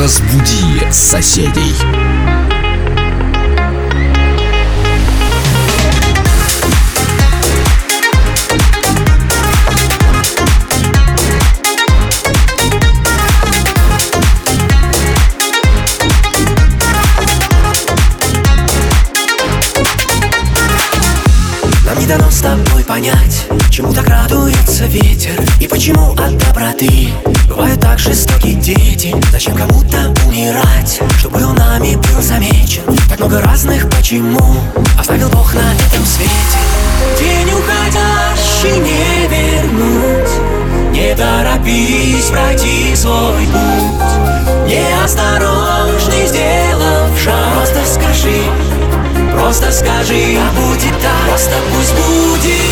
Разбуди соседей. Понять, чему так радуется ветер И почему от доброты. Бывают так жестоки дети Зачем кому-то умирать, чтобы он нами был замечен. Так много разных почему оставил Бог на этом свете. День уходящий не вернуть Не торопись пройти свой путь. Неосторожный сделав шаг. Просто скажи, Просто скажи, а будет так? Просто пусть будет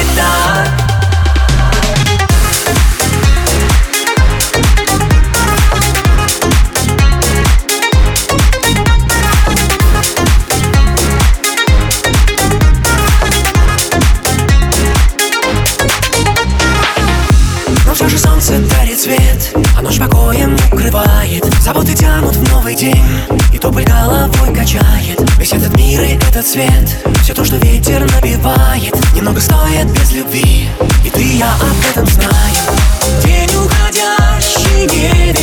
свет. Все то, что ветер набивает Немного стоит без любви. И ты я об этом знаем День уходящий не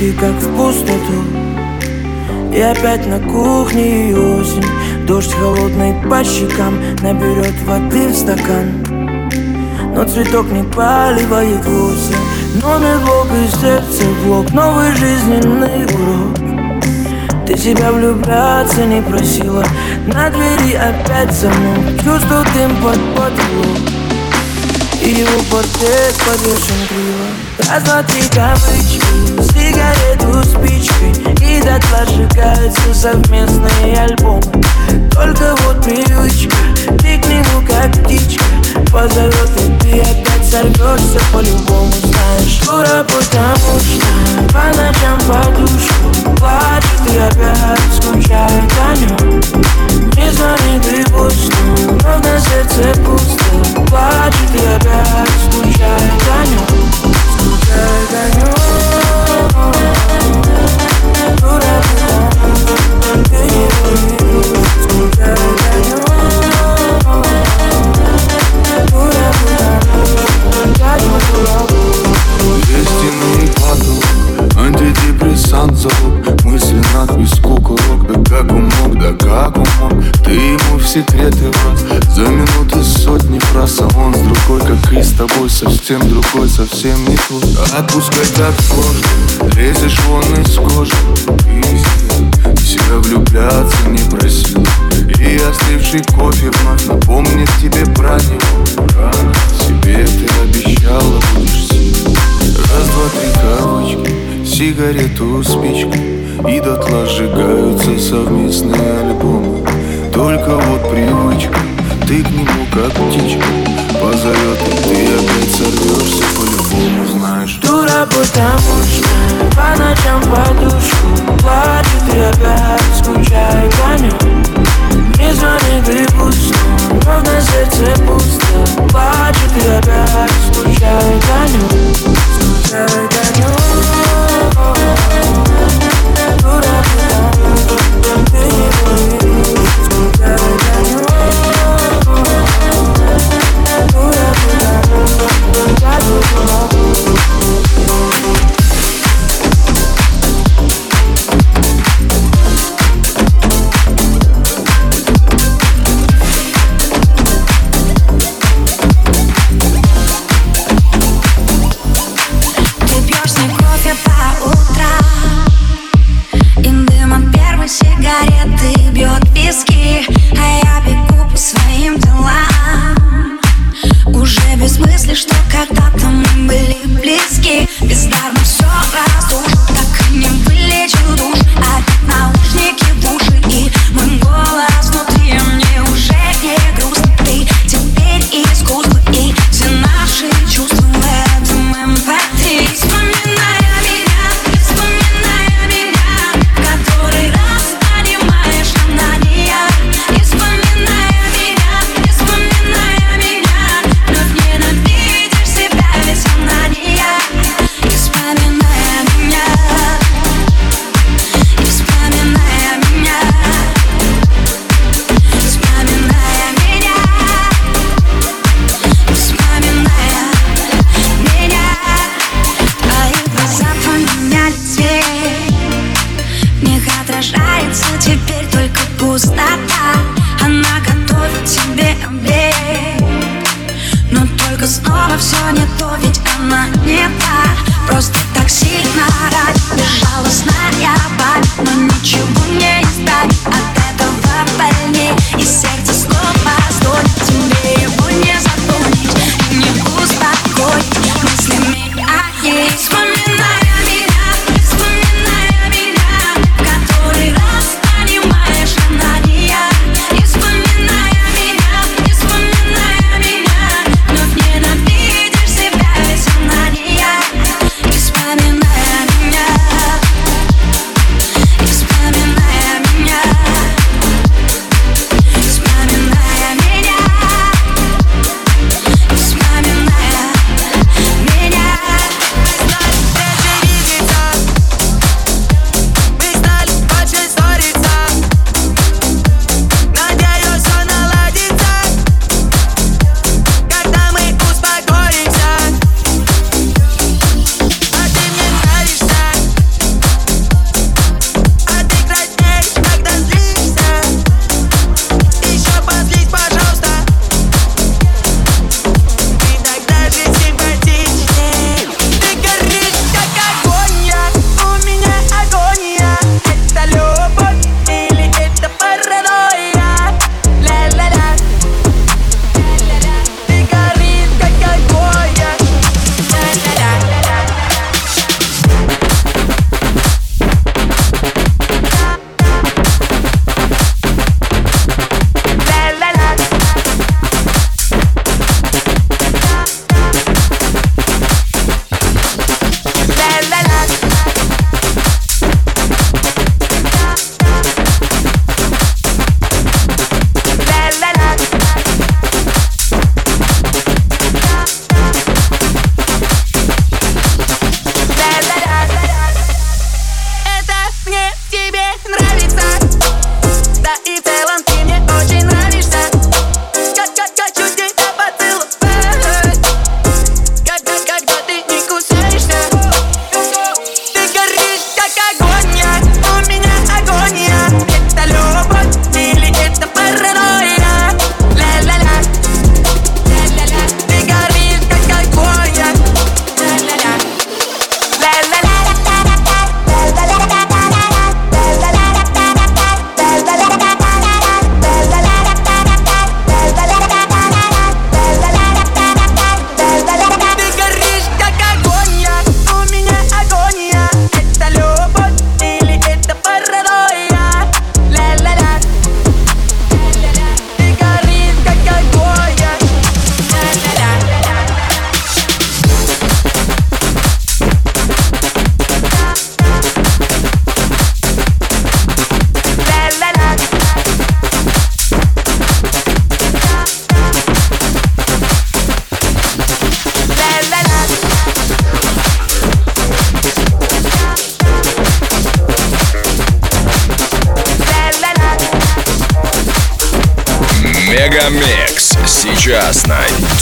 листики как в пустоту. И опять на кухне осень. Дождь холодный по щекам Наберет воды в стакан. Но цветок не поливает вовсе. Номер блок и сердце блок. Новый жизненный урок. Ты себя влюбляться не просила. На двери опять замок. Чувствую дым под потолок и его портрет повешен криво. Раз, два, три кавычки Сигарету спичкой И дотла сжигаются совместные альбомы Только вот привычка Ты к нему как птичка. Позовет и ты опять сорвешься по-любому Знаешь, дура, потому что По ночам подушку Плачет и опять скучает о нем Не звонит и пусто Но на сердце пусто. Плачет и опять скучает о нем Скучает о нем Дура, потому что ты не Скучает о нем совсем другой, совсем не твой Отпускай так сложно, лезешь вон из кожи. Пиздец, себя влюбляться не просил И остывший кофе вновь напомнит тебе про него. Рано себе ты обещала будешь сильной Раз, два, три кавычки, сигарету, спичку. И дотла сжигаются совместные альбомы. Только вот привычка, ты к нему как птичка позовет И ты опять сорвешься по-любому, знаешь. Дура, потому что по ночам подушку Плачет и опять скучает по нем Не звони, и пусто, но на сердце пусто. Плачет и опять скучает о нем Скучает о нем Дура, потому что ты не Скучает о нем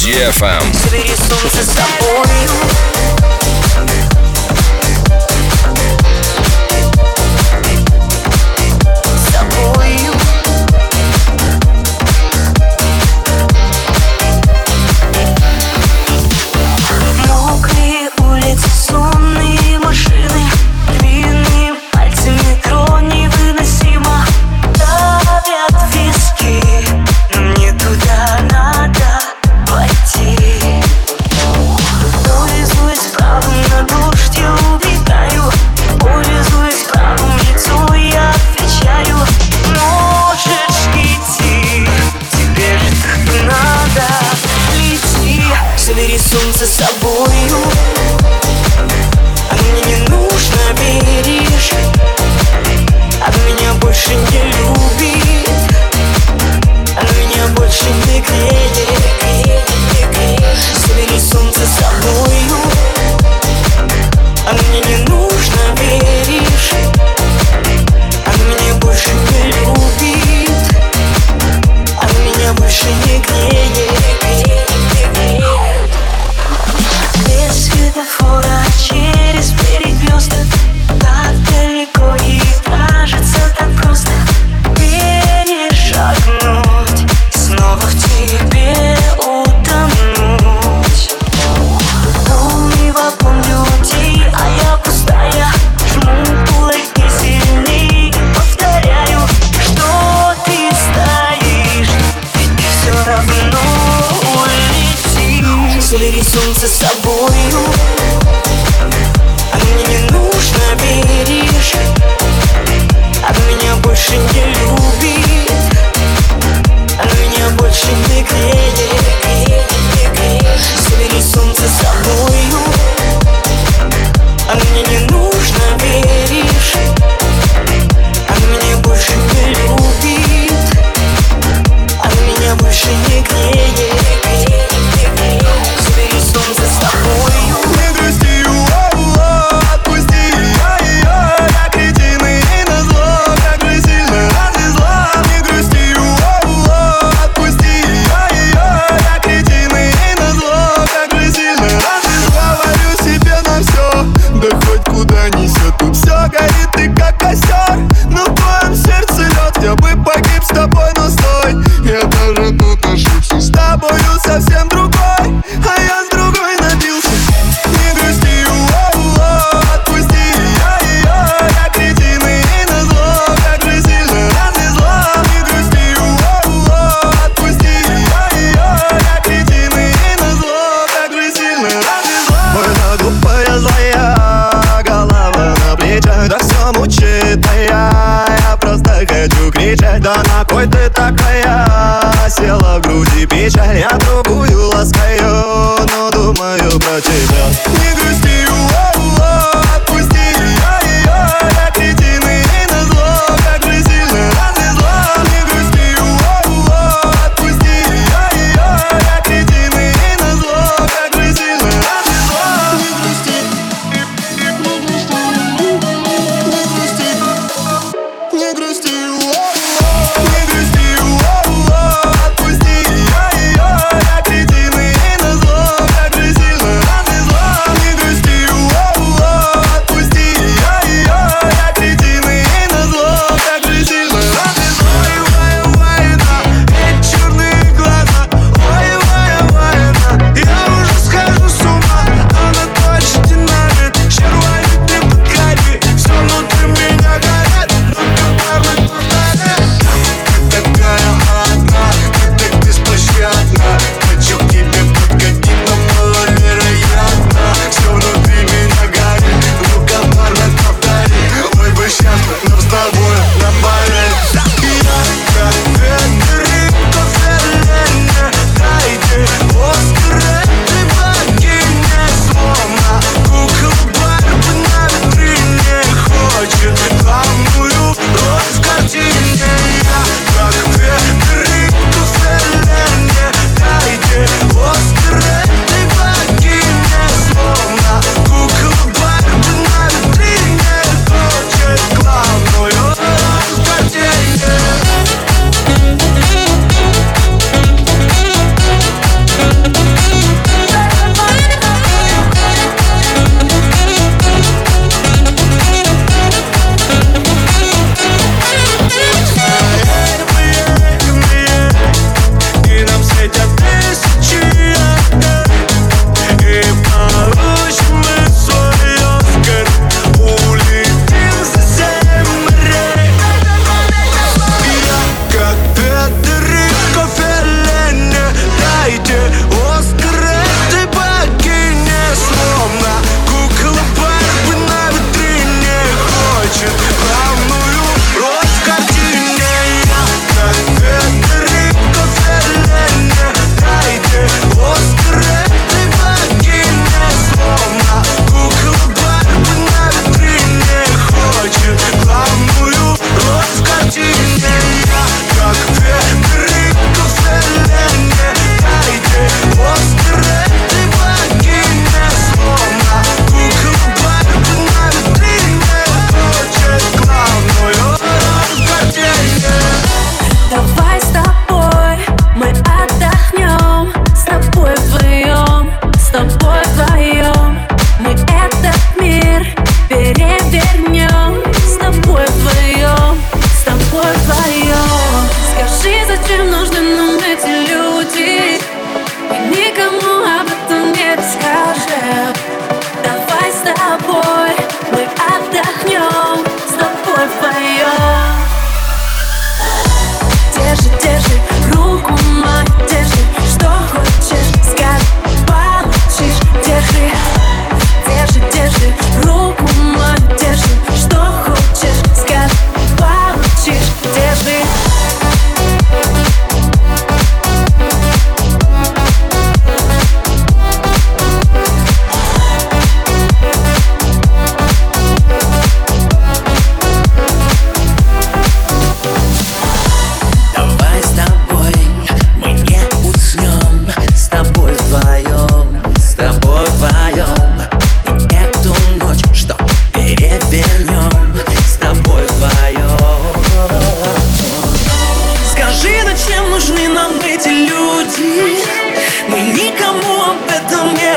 DFM.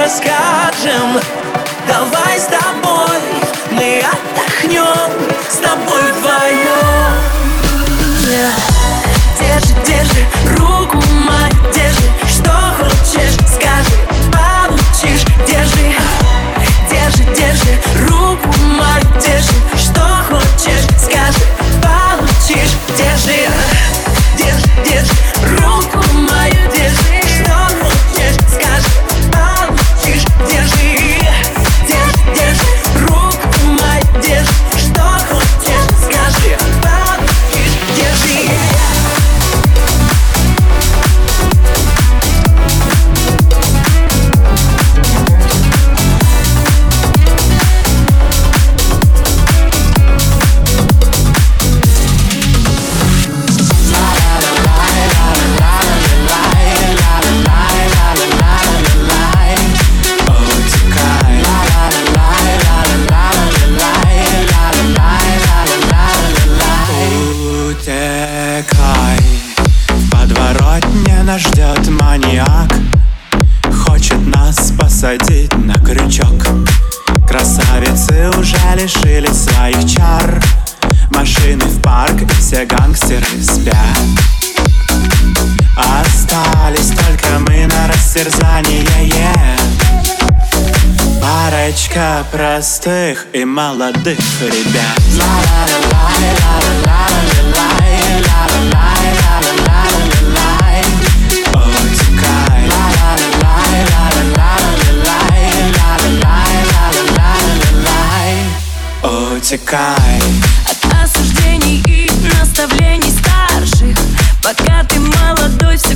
Скажем Давай с тобой мы отдохнем С тобой вдвоем. Держи, держи руку мою, держи. Что хочешь, скажи, получишь. Держи, держи, держи руку мою, держи гангстеры спят Остались только мы на растерзание yeah. Парочка простых и молодых ребят. Утекай Пока ты молодой, все